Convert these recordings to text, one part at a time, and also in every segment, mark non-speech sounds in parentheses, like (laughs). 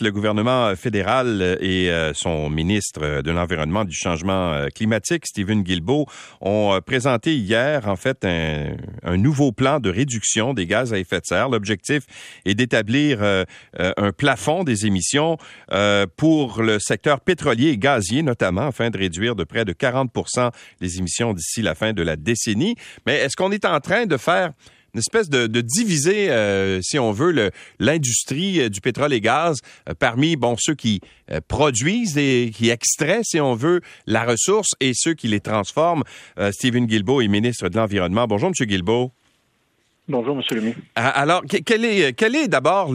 Le gouvernement fédéral et euh, son ministre de l'Environnement du changement euh, climatique, Stephen Guilbeault, ont euh, présenté hier, en fait, un, nouveau plan de réduction des gaz à effet de serre. L'objectif est d'établir un plafond des émissions pour le secteur pétrolier et gazier, notamment, afin de réduire de près de 40% les émissions d'ici la fin de la décennie. Mais est-ce qu'on est en train de faire une espèce de, diviser, euh, si on veut, l'industrie euh, du pétrole et gaz euh, parmi bon ceux qui produisent et qui extraient, si on veut, la ressource et ceux qui les transforment. Stephen Guilbeault est ministre de l'Environnement. Bonjour, M. Guilbeault. Bonjour, M. Lemay. Alors, quel est, quel est d'abord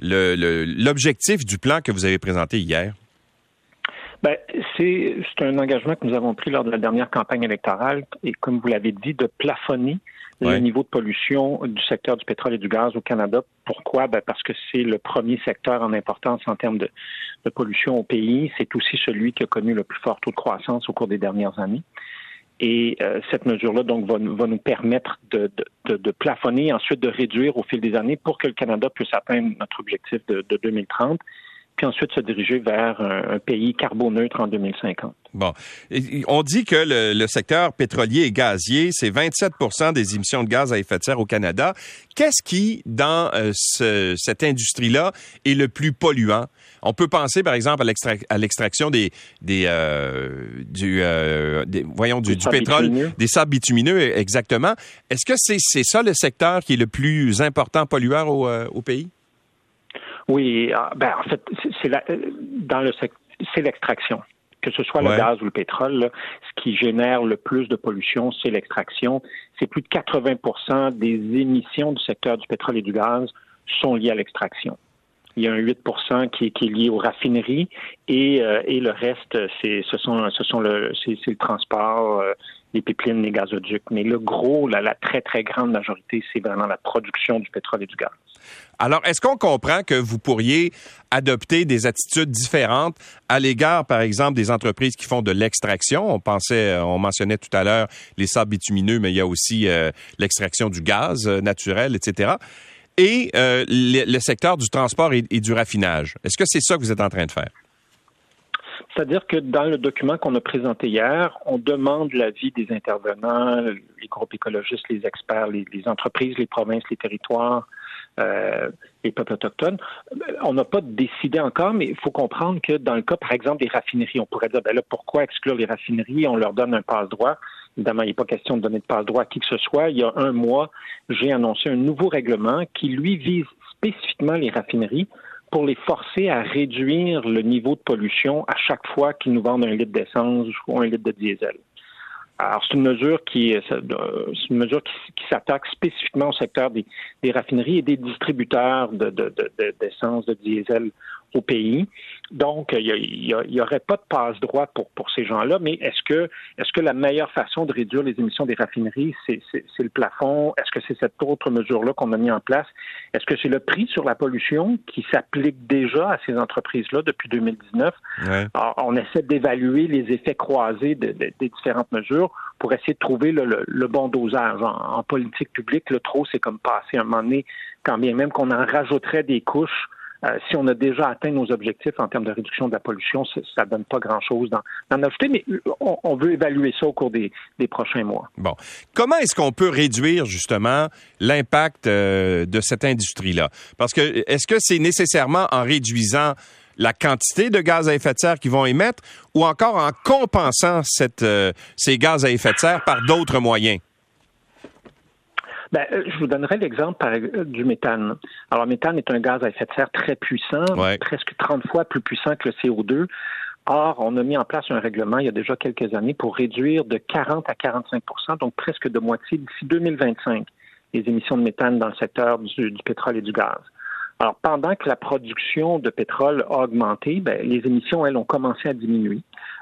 l'objectif du plan que vous avez présenté hier? Ben, c'est un engagement que nous avons pris lors de la dernière campagne électorale et, comme vous l'avez dit, de plafonner le niveau de pollution du secteur du pétrole et du gaz au Canada. Pourquoi? Ben parce que c'est le premier secteur en importance en termes de, pollution au pays. C'est aussi celui qui a connu le plus fort taux de croissance au cours des dernières années. Et euh, cette mesure-là, donc, va, nous permettre de, de, plafonner, ensuite de réduire au fil des années pour que le Canada puisse atteindre notre objectif de, de 2030 puis ensuite se diriger vers un, pays carboneutre en 2050. Bon. On dit que le, secteur pétrolier et gazier, c'est 27% des émissions de gaz à effet de serre au Canada. Qu'est-ce qui, dans euh, cette industrie-là, est le plus polluant? On peut penser, par exemple, à l'extraction des, des, euh, du, euh, voyons, du, pétrole, des sables bitumineux, exactement. Est-ce que c'est ça le secteur qui est le plus important pollueur au, au pays? Oui, ah, ben en fait, c'est dans le c'est l'extraction. Que ce soit le gaz ou le pétrole, ce qui génère le plus de pollution, c'est l'extraction. C'est plus de 80 des émissions du secteur du pétrole et du gaz sont liées à l'extraction. Il y a un 8 qui est, qui est lié aux raffineries et, euh, et le reste, c'est ce sont ce sont le c'est le transport, euh, les pipelines, les gazoducs. Mais le gros, la, très très grande majorité, c'est vraiment la production du pétrole et du gaz. Alors, est-ce qu'on comprend que vous pourriez adopter des attitudes différentes à l'égard, par exemple, des entreprises qui font de l'extraction? On pensait, euh, on mentionnait tout à l'heure les sables bitumineux, mais il y a aussi euh, l'extraction du gaz euh, naturel, etc. Et le, secteur du transport et, du raffinage. Est-ce que c'est ça que vous êtes en train de faire? C'est-à-dire que dans le document qu'on a présenté hier, on demande l'avis des intervenants, les groupes écologistes, les experts, les entreprises, les provinces, les territoires, euh, les peuples autochtones. On n'a pas décidé encore, mais il faut comprendre que dans le cas, par exemple, des raffineries, on pourrait dire, ben là, pourquoi exclure les raffineries? On leur donne un passe-droit. Évidemment, il n'est pas question de donner de passe-droit à qui que ce soit. Il y a un mois, j'ai annoncé un nouveau règlement qui, lui, vise spécifiquement les raffineries pour les forcer à réduire le niveau de pollution à chaque fois qu'ils nous vendent un litre d'essence ou un litre de diesel. Alors, c'est une mesure qui, c'est une mesure qui, s'attaque spécifiquement au secteur des, raffineries et des distributeurs d'essence, de, de, diesel au pays. Donc, il n'y aurait pas de passe-droit pour, pour ces gens-là, mais est-ce que, est-ce que la meilleure façon de réduire les émissions des raffineries, c'est, le plafond? Est-ce que c'est cette autre mesure-là qu'on a mis en place? Est-ce que c'est le prix sur la pollution qui s'applique déjà à ces entreprises-là depuis 2019? Alors, on essaie d'évaluer les effets croisés des différentes mesures pour essayer de trouver le, bon dosage. En, politique publique, le trop, c'est comme passer un moment donné, quand bien même qu'on en rajouterait des couches euh, si on a déjà atteint nos objectifs en termes de réduction de la pollution, ça ne donne pas grand-chose d'en ajouter, mais euh, on, veut évaluer ça au cours des, prochains mois. Bon. Comment est-ce qu'on peut réduire justement l'impact euh, de cette industrie-là? Parce que est-ce que c'est nécessairement en réduisant la quantité de gaz à effet de serre qu'ils vont émettre ou encore en compensant ces gaz à effet de serre par d'autres moyens? Ben, euh, je vous donnerai l'exemple euh, du méthane. Alors, le méthane est un gaz à effet de serre très puissant, presque 30 fois plus puissant que le CO2. Or, on a mis en place un règlement il y a déjà quelques années pour réduire de 40 à 45% donc presque de moitié d'ici 2025, les émissions de méthane dans le secteur du, pétrole et du gaz. Alors, pendant que la production de pétrole a augmenté, ben, les émissions, elles, ont commencé à diminuer.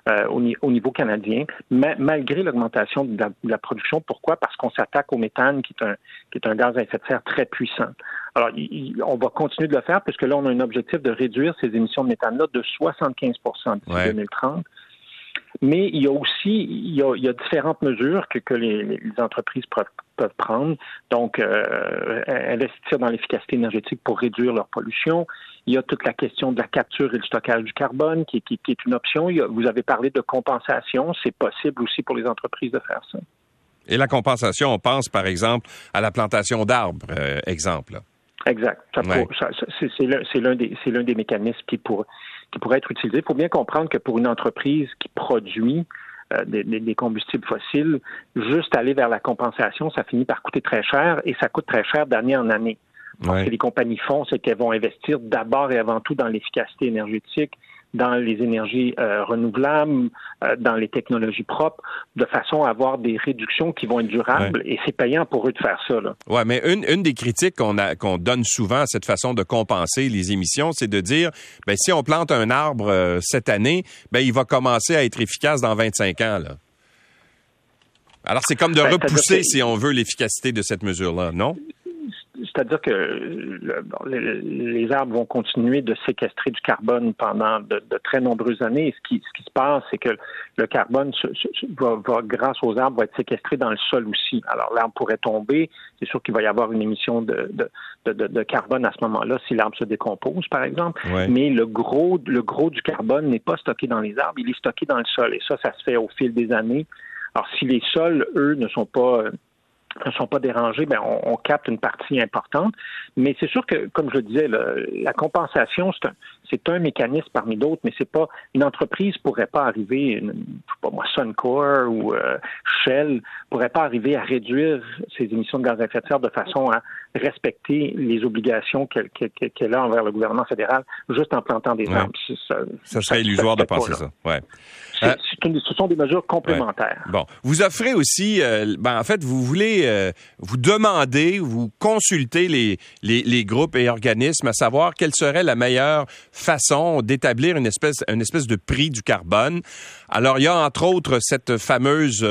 Euh, au, niveau canadien, malgré l'augmentation de, la production. Pourquoi? Parce qu'on s'attaque au méthane, qui est, un, qui est un gaz à effet de serre très puissant. Alors, on va continuer de le faire, puisque là, on a un objectif de réduire ces émissions de méthane-là de 75% d'ici 2030. Mais il y a aussi il y a, différentes mesures que, que les, entreprises peuvent, prendre. Donc, euh, investir dans l'efficacité énergétique pour réduire leur pollution. Il y a toute la question de la capture et le stockage du carbone qui, qui, est une option. vous avez parlé de compensation. C'est possible aussi pour les entreprises de faire ça. Et la compensation, on pense par exemple à la plantation d'arbres, euh, exemple. Exact. c'est l'un des, des, mécanismes qui, pour, qui pourrait être utilisé. Il faut bien comprendre que pour une entreprise qui produit euh, des, combustibles fossiles, juste aller vers la compensation, ça finit par coûter très cher et ça coûte très cher d'année en année. Ce que les compagnies font, c'est qu'elles vont investir d'abord et avant tout dans l'efficacité énergétique, dans les énergies euh, renouvelables, euh, dans les technologies propres, de façon à avoir des réductions qui vont être durables. Et c'est payant pour eux de faire ça. Ouais, mais une, une des critiques qu'on donne souvent à cette façon de compenser les émissions, c'est de dire, ben si on plante un arbre euh, cette année, ben il va commencer à être efficace dans 25 ans. Là. Alors c'est comme de ben, repousser, si on veut, l'efficacité de cette mesure-là, non? C'est-à-dire que les, arbres vont continuer de séquestrer du carbone pendant de, très nombreuses années. ce qui, se passe, c'est que le carbone, va, grâce aux arbres, va être séquestré dans le sol aussi. Alors l'arbre pourrait tomber. C'est sûr qu'il va y avoir une émission de, carbone à ce moment-là si l'arbre se décompose, par exemple. Mais le gros, le gros du carbone n'est pas stocké dans les arbres, il est stocké dans le sol. Et ça, ça se fait au fil des années. Alors si les sols, eux, ne sont pas ne sont pas dérangés, ben on, capte une partie importante. Mais c'est sûr que, comme je le disais, la compensation, c'est un, c'est un mécanisme parmi d'autres, mais c'est pas une entreprise pourrait pas arriver, une, pas moi, Suncor ou euh, Shell pourrait pas arriver à réduire ses émissions de gaz à effet de serre de façon à respecter les obligations qu'elle a envers le gouvernement fédéral juste en plantant des arbres. Ça, serait illusoire de penser ça. Ouais. Euh, ce sont des mesures complémentaires. Bon, vous offrez aussi, euh, ben, en fait, vous voulez, euh, vous demander, vous consulter les, les, les, groupes et organismes à savoir quelle serait la meilleure façon d'établir une espèce, une espèce de prix du carbone. Alors, il y a entre autres cette fameuse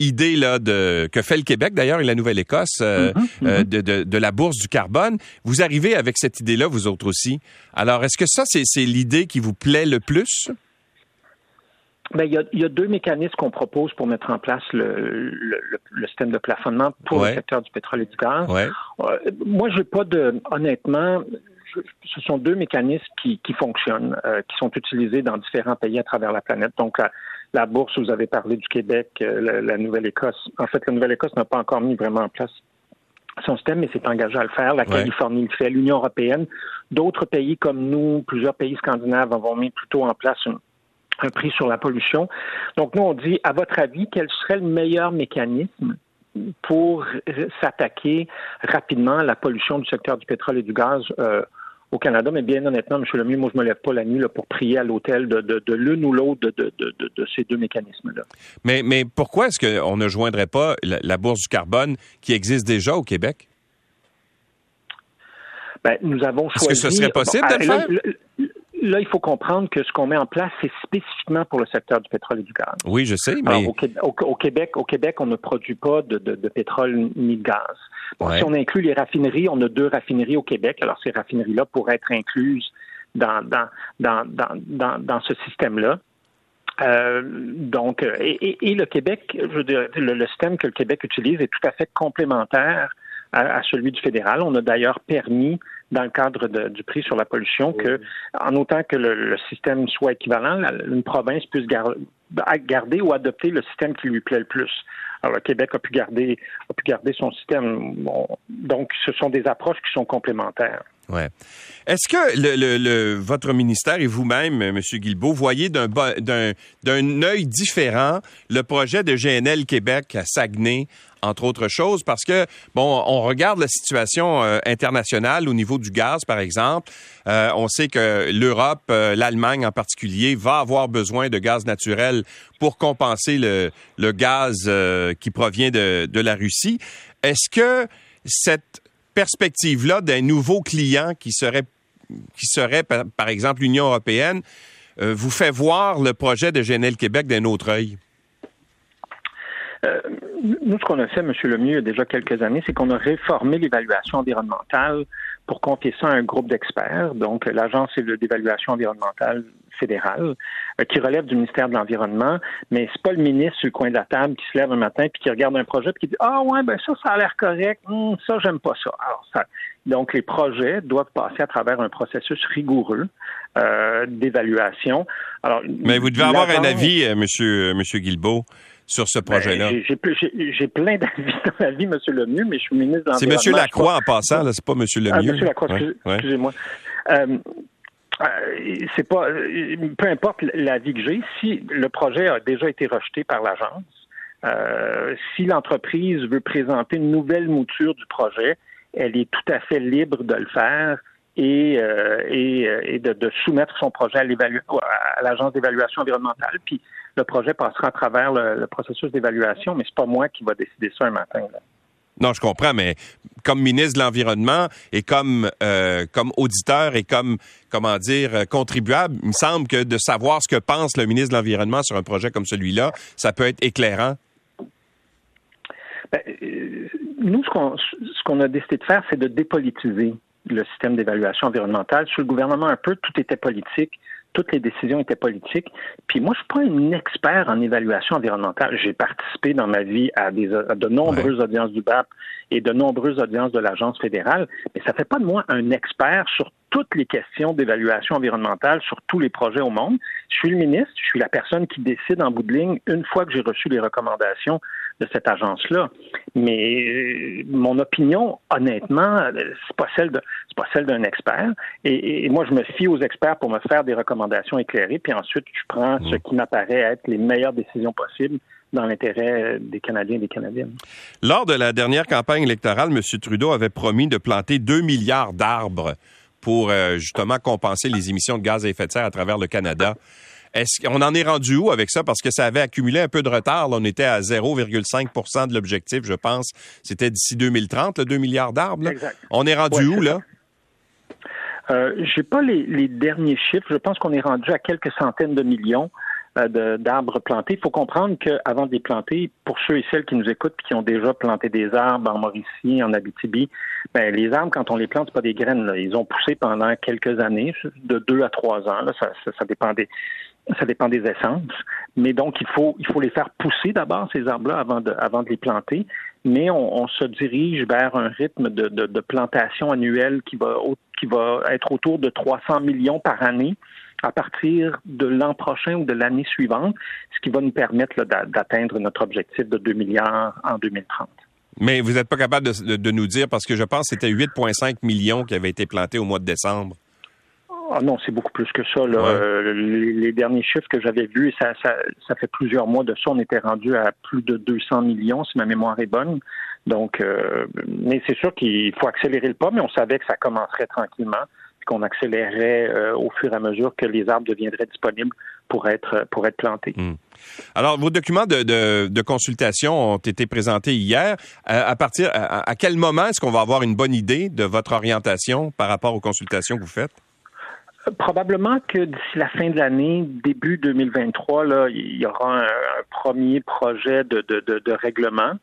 idée là de que fait le Québec d'ailleurs et la Nouvelle-Écosse mm-hmm, mm-hmm. de, de, de la bourse du carbone. Vous arrivez avec cette idée-là, vous autres aussi. Alors, est-ce que ça, c'est l'idée qui vous plaît le plus? Ben, il, y a, deux mécanismes qu'on propose pour mettre en place le, le, système de plafonnement pour le secteur du pétrole et du gaz. Euh, moi, je pas de, honnêtement, ce sont deux mécanismes qui, qui fonctionnent, euh, qui sont utilisés dans différents pays à travers la planète. Donc, la, bourse, vous avez parlé du Québec, euh, la, Nouvelle-Écosse. En fait, la Nouvelle-Écosse n'a pas encore mis vraiment en place son système, mais s'est engagé à le faire. La Californie le fait, l'Union européenne. D'autres pays comme nous, plusieurs pays scandinaves, avons mis plutôt en place une, un prix sur la pollution. Donc, nous, on dit, à votre avis, quel serait le meilleur mécanisme pour s'attaquer rapidement à la pollution du secteur du pétrole et du gaz euh, au Canada? Mais bien honnêtement, M. Lemieux, moi, je me lève pas la nuit là, pour prier à l'hôtel de, de, de l'une ou l'autre de, de, ces deux mécanismes-là. Mais, mais pourquoi est-ce qu'on ne joindrait pas la, bourse du carbone qui existe déjà au Québec? Ben, nous avons choisi. Est-ce que ce serait possible de le faire? Là, il faut comprendre que ce qu'on met en place, c'est spécifiquement pour le secteur du pétrole et du gaz. Oui, je sais, mais... au, Québec, au Québec, on ne produit pas de, pétrole ni de gaz. Si on inclut les raffineries, on a deux raffineries au Québec. Alors, ces raffineries-là pourraient être incluses dans, dans, dans, dans, dans ce système-là. Euh, donc, et, et, le Québec, je veux dire, le, système que le Québec utilise est tout à fait complémentaire à, celui du fédéral. On a d'ailleurs permis, dans le cadre du prix sur la pollution, que, en autant que le, système soit équivalent, une province puisse garder ou adopter le système qui lui plaît le plus. Alors, le Québec a pu garder, a pu garder son système. donc, ce sont des approches qui sont complémentaires. Ouais. Est-ce que le, le, votre ministère et vous-même, M. Guilbeault, voyez d'un d'un œil différent le projet de GNL Québec à Saguenay, entre autres choses, parce que bon, on regarde la situation euh, internationale au niveau du gaz, par exemple. Euh, on sait que l'Europe, euh, l'Allemagne en particulier, va avoir besoin de gaz naturel pour compenser le, le gaz qui provient de, de la Russie. Est-ce que cette perspective-là d'un nouveau client qui serait, qui serait par, exemple l'Union européenne, euh, vous fait voir le projet de GNL Québec d'un autre œil? Euh, nous, ce qu'on a fait, M. Lemieux, il y a déjà quelques années, c'est qu'on a réformé l'évaluation environnementale pour confier ça à un groupe d'experts, donc l'Agence d'évaluation environnementale fédérale, euh, qui relève du ministère de l'Environnement, mais c'est pas le ministre sur le coin de la table qui se lève un matin puis qui regarde un projet puis qui dit Ah ouais, ben ça, ça a l'air correct, hum, ça, j'aime pas ça. Alors, ça, Donc, les projets doivent passer à travers un processus rigoureux euh, d'évaluation. Alors, Mais vous devez avoir un avis, euh, Monsieur, Monsieur Guilbeault sur ce ben, projet-là? J'ai plein d'avis (laughs) dans la vie, M. Lemieux, mais je suis ministre de l'Environnement. C'est M. Lacroix en passant, là, c'est pas M. Lemieux. Ah, M. Lacroix, excusez-moi. Euh, c'est pas euh, peu importe l'avis que j'ai, si le projet a déjà été rejeté par l'agence, euh, si l'entreprise veut présenter une nouvelle mouture du projet, elle est tout à fait libre de le faire et, et, de, soumettre son projet à l'agence d'évaluation environnementale. Puis le projet passera à travers le, processus d'évaluation, mais c'est pas moi qui va décider ça un matin. Là. Non, je comprends, mais comme ministre de l'Environnement et comme, euh, auditeur et comme, comment dire, euh, contribuable, il me semble que de savoir ce que pense le ministre de l'Environnement sur un projet comme celui-là, ça peut être éclairant. Ben, euh, nous, ce qu'on a décidé de faire, c'est de dépolitiser le système d'évaluation environnementale. Sous le gouvernement, un peu, tout était politique toutes les décisions étaient politiques. Puis moi, je suis pas un expert en évaluation environnementale. J'ai participé dans ma vie à, des, de nombreuses audiences du BAP et de nombreuses audiences de l'agence fédérale, mais ça fait pas de moi un expert sur toutes les questions d'évaluation environnementale sur tous les projets au monde. Je suis le ministre, je suis la personne qui décide en bout de ligne une fois que j'ai reçu les recommandations de cette agence-là. Mais euh, mon opinion, honnêtement, c'est pas celle de, c'est pas celle d'un expert. Et, moi, je me fie aux experts pour me faire des recommandations éclairées, puis ensuite, je prends ce mmh. qui m'apparaît être les meilleures décisions possibles dans l'intérêt des Canadiens et des Canadiennes. Lors de la dernière campagne électorale, M. Trudeau avait promis de planter 2 milliards d'arbres pour euh, justement compenser les émissions de gaz à effet de serre à travers le Canada. Est-ce qu'on en est rendu où avec ça? Parce que ça avait accumulé un peu de retard. on était à 0,5% de l'objectif, je pense. C'était d'ici 2030, le 2 milliards d'arbres. On est rendu où, là? Euh, j'ai pas les, derniers chiffres. Je pense qu'on est rendu à quelques centaines de millions. Euh, d'arbres plantés. Il faut comprendre qu'avant de les planter, pour ceux et celles qui nous écoutent et qui ont déjà planté des arbres en Mauricie, en Abitibi, ben, les arbres, quand on les plante, c'est pas des graines. Ils ont poussé pendant quelques années, de deux à trois ans. Ça, ça, dépend des, ça dépend des essences. Mais donc, il faut, il faut les faire pousser d'abord, ces arbres-là, avant de, avant de les planter. Mais on, se dirige vers un rythme de, de, de, plantation annuelle qui va, qui va être autour de 300 millions par année à partir de l'an prochain ou de l'année suivante, ce qui va nous permettre d'atteindre notre objectif de 2 milliards en 2030. Mais vous n'êtes pas capable de, nous dire, parce que je pense que c'était 8,5 millions qui avaient été plantés au mois de décembre. Ah non, c'est beaucoup plus que ça. Euh, les, derniers chiffres que j'avais vus, ça, ça, fait plusieurs mois de ça, on était rendu à plus de 200 millions, si ma mémoire est bonne. Donc, euh, mais c'est sûr qu'il faut accélérer le pas, mais on savait que ça commencerait tranquillement qu'on accélérerait euh, au fur et à mesure que les arbres deviendraient disponibles pour être pour être plantés. Hmm. Alors, vos documents de, consultation ont été présentés hier. À partir à, quel moment est-ce qu'on va avoir une bonne idée de votre orientation par rapport aux consultations que vous faites? Probablement que d'ici la fin de l'année, début 2023, là, il y aura un, premier projet de, de règlement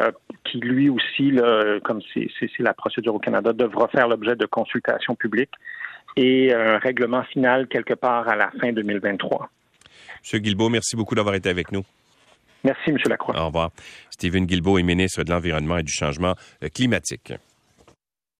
euh, qui lui aussi, comme c'est la procédure au Canada, devra faire l'objet de consultations publiques et un règlement final quelque part à la fin 2023. Monsieur Guilbeault, merci beaucoup d'avoir été avec nous. Merci, M. Lacroix. Au revoir. Stephen Guilbeault est ministre de l'Environnement et du Changement climatique.